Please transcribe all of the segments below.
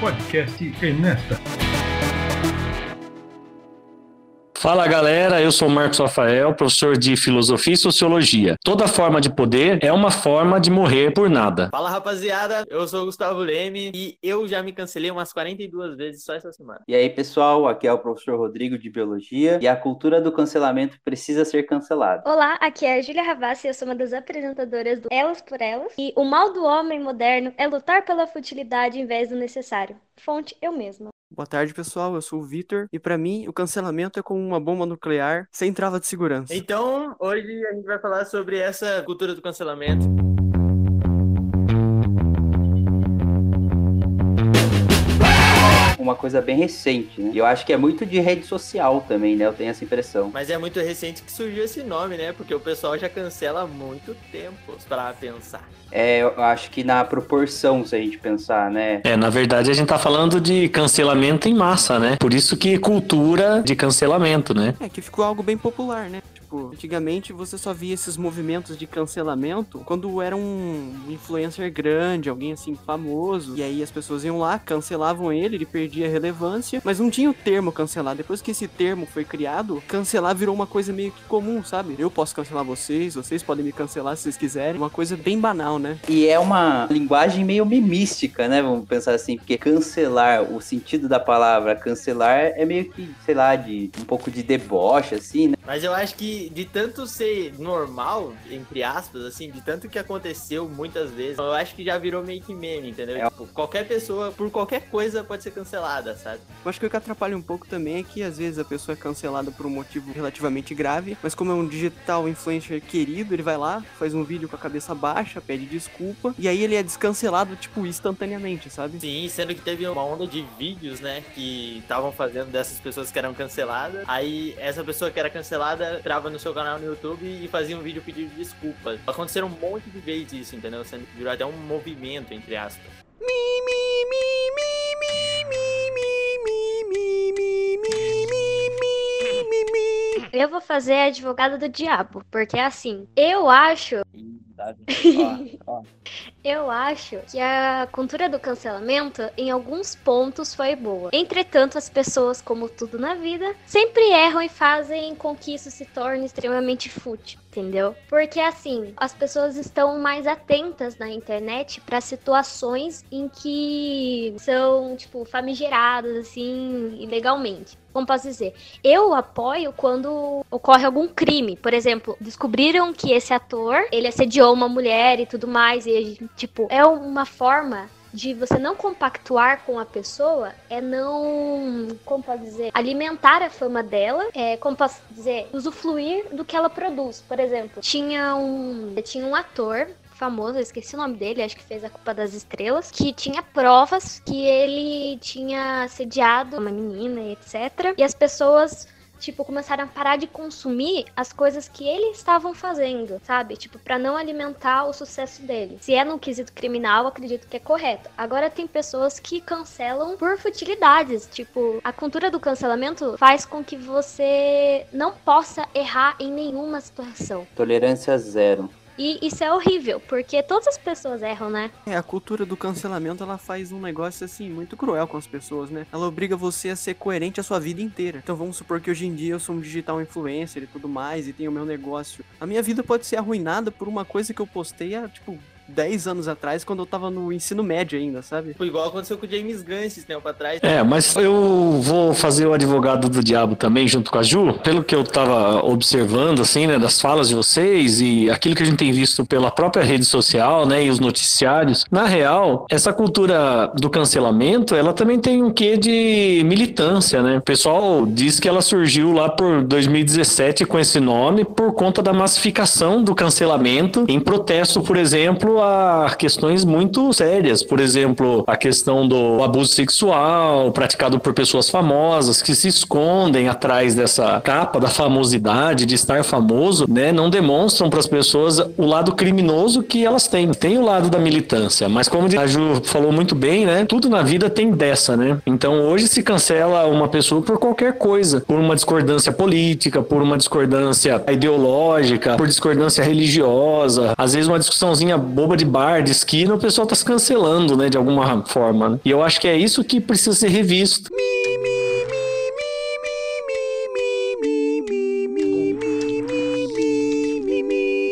podcast Enesta. Fala galera, eu sou Marcos Rafael, professor de Filosofia e Sociologia. Toda forma de poder é uma forma de morrer por nada. Fala rapaziada, eu sou o Gustavo Leme e eu já me cancelei umas 42 vezes só essa semana. E aí pessoal, aqui é o professor Rodrigo de Biologia e a cultura do cancelamento precisa ser cancelada. Olá, aqui é a Júlia Ravassi, eu sou uma das apresentadoras do Elas por Elas e o mal do homem moderno é lutar pela futilidade em vez do necessário. Fonte eu mesma. Boa tarde, pessoal. Eu sou o Vitor e para mim o cancelamento é como uma bomba nuclear sem trava de segurança. Então, hoje a gente vai falar sobre essa cultura do cancelamento. Uma coisa bem recente, né? E eu acho que é muito de rede social também, né? Eu tenho essa impressão. Mas é muito recente que surgiu esse nome, né? Porque o pessoal já cancela há muito tempo para pensar. É, eu acho que na proporção, se a gente pensar, né? É, na verdade a gente tá falando de cancelamento em massa, né? Por isso que cultura de cancelamento, né? É que ficou algo bem popular, né? Tipo, antigamente você só via esses movimentos de cancelamento quando era um influencer grande, alguém assim famoso, e aí as pessoas iam lá, cancelavam ele, ele perdia relevância, mas não tinha o termo cancelar. Depois que esse termo foi criado, cancelar virou uma coisa meio que comum, sabe? Eu posso cancelar vocês, vocês podem me cancelar se vocês quiserem, uma coisa bem banal, né? E é uma linguagem meio memística, né? Vamos pensar assim, porque cancelar, o sentido da palavra cancelar é meio que, sei lá, de um pouco de deboche, assim, né? Mas eu acho que de tanto ser normal, entre aspas, assim, de tanto que aconteceu muitas vezes, eu acho que já virou meio que meme, entendeu? É. Tipo, qualquer pessoa, por qualquer coisa, pode ser cancelada, sabe? Eu acho que o que atrapalha um pouco também é que às vezes a pessoa é cancelada por um motivo relativamente grave, mas como é um digital influencer querido, ele vai lá, faz um vídeo com a cabeça baixa, pede desculpa, e aí ele é descancelado, tipo, instantaneamente, sabe? Sim, sendo que teve uma onda de vídeos, né, que estavam fazendo dessas pessoas que eram canceladas. Aí essa pessoa que era cancelada entrava no seu canal no YouTube e fazia um vídeo pedindo desculpas. Aconteceram um monte de vezes isso, entendeu? Sendo que virou até um movimento, entre aspas. Eu vou fazer a advogada do diabo, porque assim, eu acho, Ih, tá, ó, ó. Eu acho que a cultura do cancelamento em alguns pontos foi boa. Entretanto, as pessoas, como tudo na vida, sempre erram e fazem com que isso se torne extremamente fútil, entendeu? Porque assim, as pessoas estão mais atentas na internet para situações em que são, tipo, famigeradas assim, ilegalmente. Como posso dizer? Eu apoio quando ocorre algum crime. Por exemplo, descobriram que esse ator, ele assediou uma mulher e tudo mais. E, tipo, é uma forma de você não compactuar com a pessoa é não, como posso dizer, alimentar a fama dela, é, como posso dizer, usufruir do que ela produz. Por exemplo, tinha um, tinha um ator famoso, eu esqueci o nome dele, acho que fez a Culpa das Estrelas, que tinha provas que ele tinha assediado uma menina etc. E as pessoas tipo, começaram a parar de consumir as coisas que eles estavam fazendo, sabe? Tipo, para não alimentar o sucesso dele. Se é no quesito criminal, acredito que é correto. Agora tem pessoas que cancelam por futilidades, tipo, a cultura do cancelamento faz com que você não possa errar em nenhuma situação. Tolerância zero. E isso é horrível, porque todas as pessoas erram, né? É, a cultura do cancelamento, ela faz um negócio assim muito cruel com as pessoas, né? Ela obriga você a ser coerente a sua vida inteira. Então vamos supor que hoje em dia eu sou um digital influencer e tudo mais e tenho o meu negócio. A minha vida pode ser arruinada por uma coisa que eu postei há, tipo, 10 anos atrás, quando eu tava no ensino médio ainda, sabe? Foi igual aconteceu com o James Gunn esses tempo atrás. É, mas eu vou fazer o advogado do diabo também junto com a Ju. Pelo que eu tava observando, assim, né, das falas de vocês e aquilo que a gente tem visto pela própria rede social, né, e os noticiários. Na real, essa cultura do cancelamento, ela também tem um quê de militância, né? O pessoal diz que ela surgiu lá por 2017 com esse nome por conta da massificação do cancelamento em protesto, por exemplo, a questões muito sérias. Por exemplo, a questão do abuso sexual praticado por pessoas famosas que se escondem atrás dessa capa da famosidade, de estar famoso, né? Não demonstram para as pessoas o lado criminoso que elas têm. Tem o lado da militância, mas como a Ju falou muito bem, né? Tudo na vida tem dessa, né? Então hoje se cancela uma pessoa por qualquer coisa, por uma discordância política, por uma discordância ideológica, por discordância religiosa, às vezes uma discussãozinha boba arroba de bar, de esquina, o pessoal tá se cancelando, né, de alguma forma. Né? E eu acho que é isso que precisa ser revisto.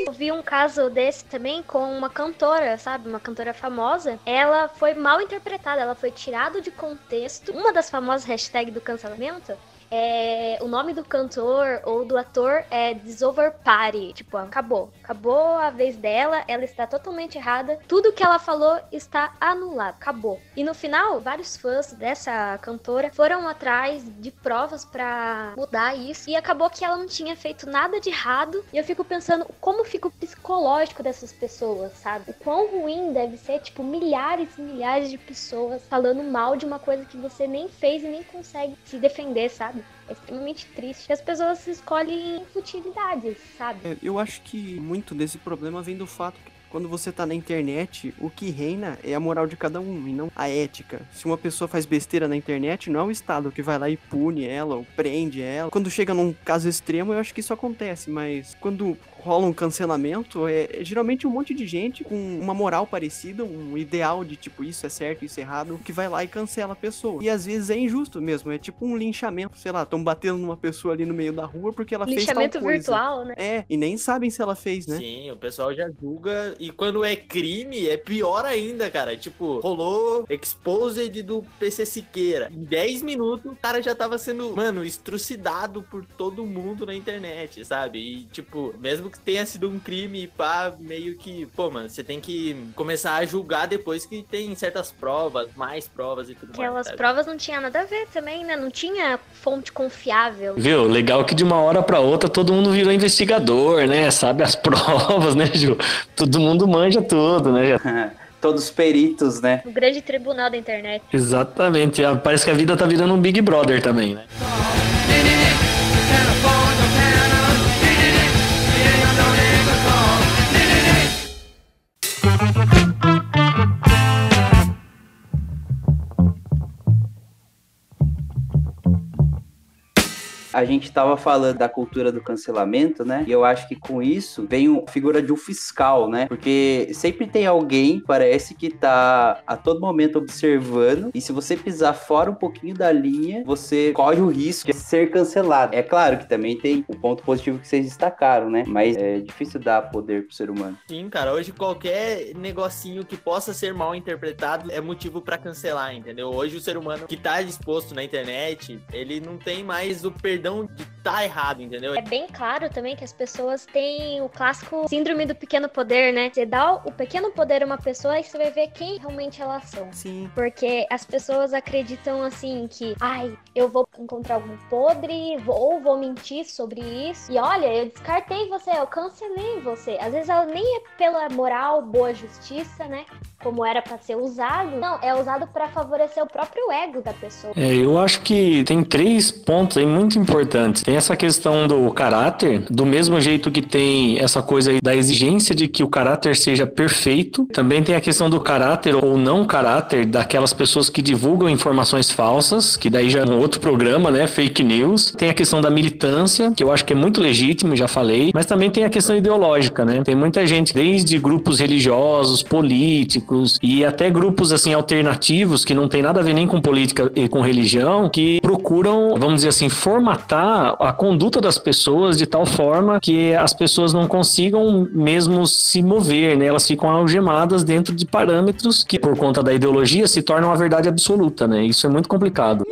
Eu vi um caso desse também com uma cantora, sabe? Uma cantora famosa. Ela foi mal interpretada, ela foi tirada de contexto. Uma das famosas hashtags do cancelamento é, o nome do cantor ou do ator é Disover Party. Tipo, acabou. Acabou a vez dela, ela está totalmente errada. Tudo que ela falou está anulado. Acabou. E no final, vários fãs dessa cantora foram atrás de provas para mudar isso. E acabou que ela não tinha feito nada de errado. E eu fico pensando como fica o psicológico dessas pessoas, sabe? O quão ruim deve ser, tipo, milhares e milhares de pessoas falando mal de uma coisa que você nem fez e nem consegue se defender, sabe? É extremamente triste. As pessoas escolhem futilidades, sabe? É, eu acho que muito desse problema vem do fato que quando você tá na internet, o que reina é a moral de cada um e não a ética. Se uma pessoa faz besteira na internet, não é o Estado que vai lá e pune ela ou prende ela. Quando chega num caso extremo, eu acho que isso acontece, mas quando rola um cancelamento, é, é geralmente um monte de gente com uma moral parecida, um ideal de tipo isso é certo, isso é errado, que vai lá e cancela a pessoa. E às vezes é injusto mesmo, é tipo um linchamento, sei lá, estão batendo numa pessoa ali no meio da rua porque ela fez tal Linchamento virtual, né? É, e nem sabem se ela fez, né? Sim, o pessoal já julga. E quando é crime, é pior ainda, cara. Tipo, rolou exposed do PC Siqueira. Em 10 minutos, o cara já tava sendo, mano, estrucidado por todo mundo na internet, sabe? E, tipo, mesmo que tenha sido um crime, pá, meio que, pô, mano, você tem que começar a julgar depois que tem certas provas, mais provas e tudo mais. Aquelas provas não tinha nada a ver também, né? Não tinha fonte confiável. Viu? Legal que de uma hora pra outra todo mundo virou investigador, né? Sabe as provas, né, Ju? Todo mundo manja tudo, né? Todos peritos, né? O grande tribunal da internet. Exatamente. Parece que a vida tá virando um Big Brother também, né? A gente tava falando da cultura do cancelamento, né? E eu acho que com isso vem a figura de um fiscal, né? Porque sempre tem alguém, parece que tá a todo momento observando. E se você pisar fora um pouquinho da linha, você corre o risco de ser cancelado. É claro que também tem o ponto positivo que vocês destacaram, né? Mas é difícil dar poder pro ser humano. Sim, cara, hoje qualquer negocinho que possa ser mal interpretado é motivo pra cancelar, entendeu? Hoje o ser humano que tá disposto na internet, ele não tem mais o perdão de tá errado, entendeu? É bem claro também que as pessoas têm o clássico síndrome do pequeno poder, né? Você dá o pequeno poder a uma pessoa e você vai ver quem realmente elas são. Sim. Porque as pessoas acreditam assim que, ai, eu vou encontrar algum podre, vou- ou vou mentir sobre isso. E olha, eu descartei você, eu cancelei você. Às vezes ela nem é pela moral, boa justiça, né? Como era pra ser usado. Não, é usado pra favorecer o próprio ego da pessoa. É, eu acho que tem três pontos aí muito importantes. Tem essa questão do caráter, do mesmo jeito que tem essa coisa aí da exigência de que o caráter seja perfeito. Também tem a questão do caráter ou não caráter daquelas pessoas que divulgam informações falsas, que daí já é um outro programa, né? Fake news. Tem a questão da militância, que eu acho que é muito legítimo, já falei. Mas também tem a questão ideológica, né? Tem muita gente, desde grupos religiosos, políticos e até grupos assim alternativos que não tem nada a ver nem com política e com religião, que procuram, vamos dizer assim, formatar a conduta das pessoas de tal forma que as pessoas não consigam mesmo se mover, né? Elas ficam algemadas dentro de parâmetros que, por conta da ideologia, se tornam a verdade absoluta, né? Isso é muito complicado.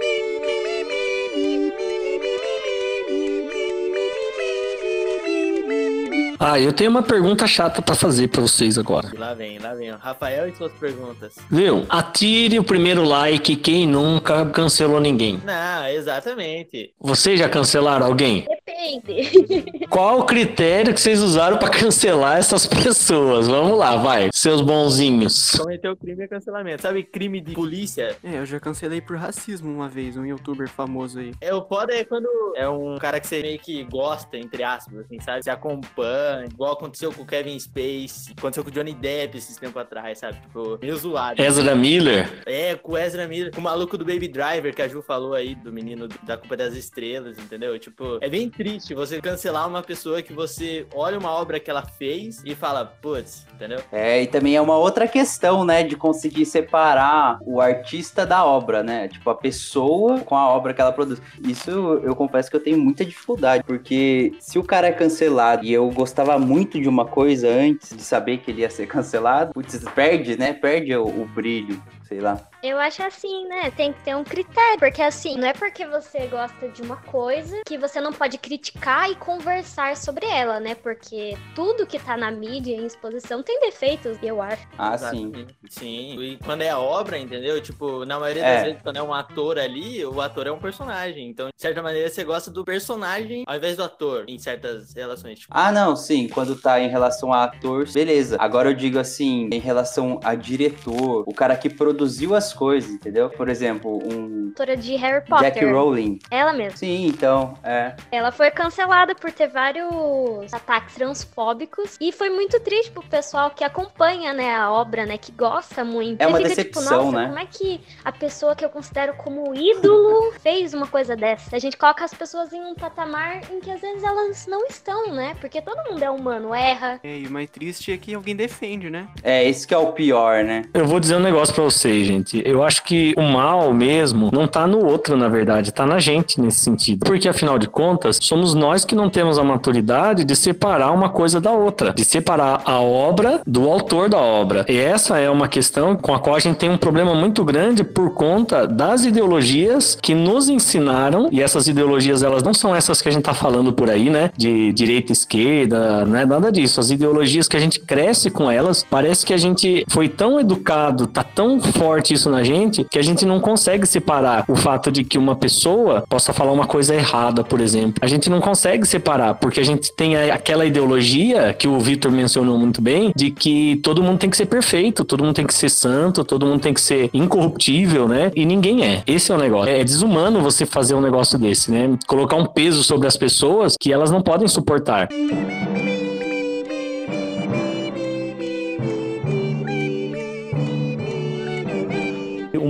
Ah, eu tenho uma pergunta chata pra fazer pra vocês agora. Lá vem, lá vem. Rafael e suas perguntas. Viu? Atire o primeiro like quem nunca cancelou ninguém. Não, exatamente. Vocês já cancelaram alguém? Depende. Qual o critério que vocês usaram pra cancelar essas pessoas? Vamos lá, vai. Seus bonzinhos. Cometeu crime é cancelamento. Sabe crime de polícia? É, eu já cancelei por racismo uma vez, um youtuber famoso aí. É, o foda é quando é um cara que você meio que gosta, entre aspas, assim, sabe? Você acompanha, igual aconteceu com o Kevin Space, aconteceu com o Johnny Depp esses tempos atrás, sabe? Tipo, meio zoado. Ezra Miller. É, é com o Ezra Miller, com o maluco do Baby Driver, que a Ju falou aí, do menino da Culpa das Estrelas, entendeu? Tipo, é bem triste você cancelar uma pessoa que você olha uma obra que ela fez e fala, putz, entendeu? É, e também é uma outra questão, né, de conseguir separar o artista da obra, né? Tipo, a pessoa com a obra que ela produz. Isso eu confesso que eu tenho muita dificuldade, porque se o cara é cancelado e eu gostava muito de uma coisa antes de saber que ele ia ser cancelado, putz, perde, né? Perde o, o brilho, sei lá. Eu acho assim, né? Tem que ter um critério. Porque assim, não é porque você gosta de uma coisa que você não pode criticar e conversar sobre ela, né? Porque tudo que tá na mídia, em exposição, tem defeitos, eu acho. Ah, sim. Exatamente. Sim. E quando é obra, entendeu? Tipo, na maioria É. das vezes, quando é um ator ali, o ator é um personagem. Então, de certa maneira, você gosta do personagem ao invés do ator, em certas relações. Tipo, Ah, não, sim. Quando tá em relação a ator, beleza. Agora eu digo assim, em relação a diretor, o cara que produziu as coisas, entendeu? Por exemplo, um Autora de Harry Potter. Jack Rowling. Ela mesma. Sim, então, é. Ela foi cancelada por ter vários ataques transfóbicos. E foi muito triste pro pessoal que acompanha, né, a obra, né, que gosta muito. É E uma fica decepção, tipo, nossa, né? como é que a pessoa que eu considero como ídolo fez uma coisa dessa? A gente coloca as pessoas em um patamar em que às vezes elas não estão, né? Porque todo mundo é humano, erra. É, e o mais triste é que alguém defende, né? É, esse que é o pior, né? Eu vou dizer um negócio pra vocês, gente. Eu acho que o mal mesmo não tá no outro, na verdade, tá na gente nesse sentido. Porque afinal de contas, somos nós que não temos a maturidade de separar uma coisa da outra, de separar a obra do autor da obra. E essa é uma questão com a qual a gente tem um problema muito grande por conta das ideologias que nos ensinaram, e essas ideologias elas não são essas que a gente tá falando por aí, né? De direita, esquerda, né? Nada disso. As ideologias que a gente cresce com elas, parece que a gente foi tão educado, tá tão forte isso na gente, que a gente não consegue separar o fato de que uma pessoa possa falar uma coisa errada, por exemplo. A gente não consegue separar, porque a gente tem aquela ideologia que o Vitor mencionou muito bem, de que todo mundo tem que ser perfeito, todo mundo tem que ser santo, todo mundo tem que ser incorruptível, né? E ninguém é. Esse é o negócio. É desumano você fazer um negócio desse, né? Colocar um peso sobre as pessoas que elas não podem suportar.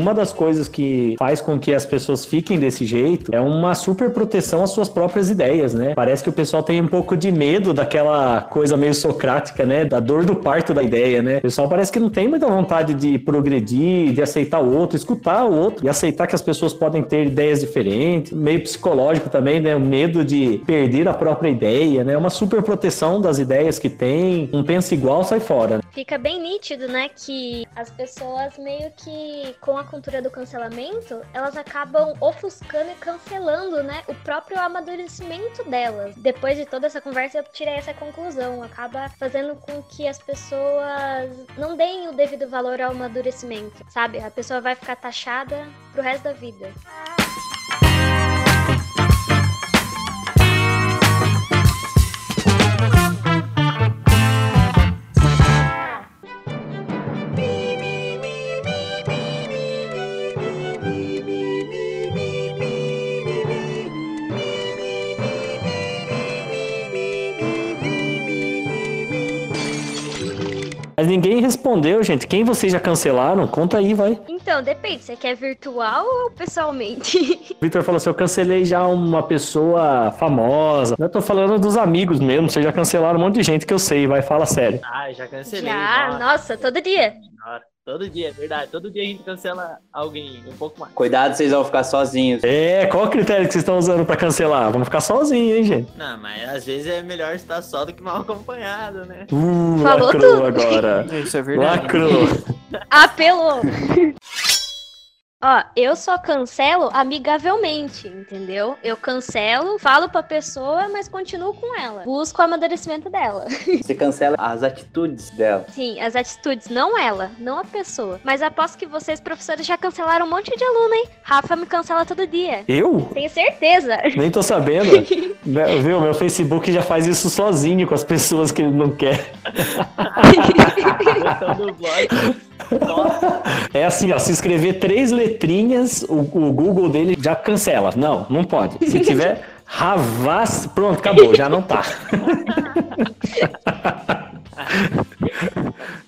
Uma das coisas que faz com que as pessoas fiquem desse jeito é uma super proteção às suas próprias ideias, né? Parece que o pessoal tem um pouco de medo daquela coisa meio socrática, né? Da dor do parto da ideia, né? O pessoal parece que não tem muita vontade de progredir, de aceitar o outro, escutar o outro e aceitar que as pessoas podem ter ideias diferentes, meio psicológico também, né? O medo de perder a própria ideia, né? Uma super proteção das ideias que tem, um pensa igual, sai fora. Fica bem nítido, né, que as pessoas meio que com a cultura do cancelamento, elas acabam ofuscando e cancelando, né, o próprio amadurecimento delas. Depois de toda essa conversa, eu tirei essa conclusão. Acaba fazendo com que as pessoas não deem o devido valor ao amadurecimento, sabe? A pessoa vai ficar taxada pro resto da vida. Respondeu, gente. Quem vocês já cancelaram? Conta aí, vai. Então, depende, você quer virtual ou pessoalmente? O Victor falou assim: eu cancelei já uma pessoa famosa. Eu tô falando dos amigos mesmo. Vocês já cancelaram um monte de gente que eu sei, vai, fala sério. ah, já cancelei. Já, nossa, nossa, todo dia. senhora. Todo dia, é verdade. Todo dia a gente cancela alguém um pouco mais. Cuidado, vocês vão ficar sozinhos. É, qual o critério que vocês estão usando pra cancelar? Vamos ficar sozinhos, hein, gente? Não, mas às vezes é melhor estar só do que mal acompanhado, né? Uh, Falou lacrou tudo. agora. Isso é verdade. Lacrou. Apelou. Ó, eu só cancelo amigavelmente, entendeu? Eu cancelo, falo pra pessoa, mas continuo com ela. Busco o amadurecimento dela. Você cancela as atitudes dela. Sim, as atitudes, não ela, não a pessoa. Mas aposto que vocês, professores, já cancelaram um monte de aluno, hein? Rafa me cancela todo dia. Eu? Tenho certeza. Nem tô sabendo. Né, Viu? Meu Facebook já faz isso sozinho com as pessoas que ele não quer. É assim, ó, se escrever três letrinhas, o, o Google dele já cancela. Não, não pode. Se tiver Ravaz, pronto, acabou, já não tá.